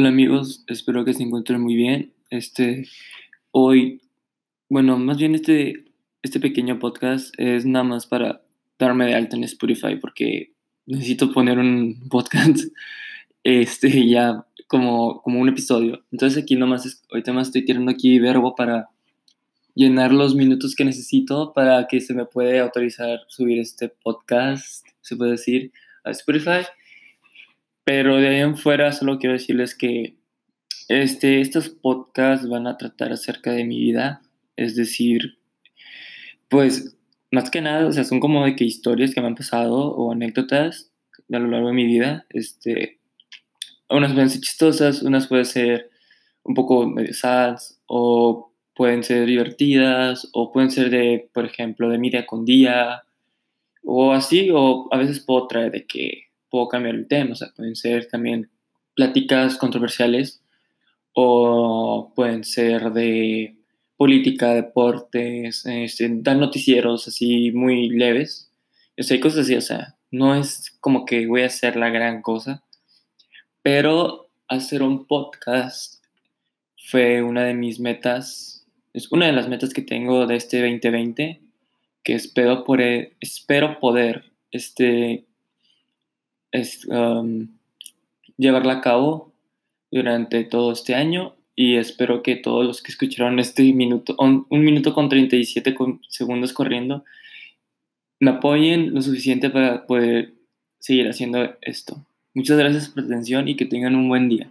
Hola amigos, espero que se encuentren muy bien. Este, hoy, bueno, más bien este, este pequeño podcast es nada más para darme de alta en Spotify porque necesito poner un podcast, este, ya como, como un episodio. Entonces aquí nomás, ahorita más estoy tirando aquí verbo para llenar los minutos que necesito para que se me pueda autorizar subir este podcast, se puede decir, a Spotify. Pero de ahí en fuera solo quiero decirles que este, estos podcasts van a tratar acerca de mi vida, es decir, pues más que nada, o sea, son como de que historias que me han pasado o anécdotas a lo largo de mi vida. Este, unas pueden ser chistosas, unas pueden ser un poco medio sad o pueden ser divertidas o pueden ser de, por ejemplo, de mi día con día o así, o a veces puedo traer de que puedo cambiar el tema, o sea, pueden ser también pláticas controversiales o pueden ser de política, deportes, este, dar noticieros así muy leves. O sea, hay cosas así, o sea, no es como que voy a hacer la gran cosa, pero hacer un podcast fue una de mis metas, es una de las metas que tengo de este 2020, que espero, por, espero poder este, es, llevarla a cabo durante todo este año y espero que todos los que escucharon este minuto, un, minuto con 37 segundos corriendo, me apoyen lo suficiente para poder seguir haciendo esto. Muchas gracias por su atención y que tengan un buen día.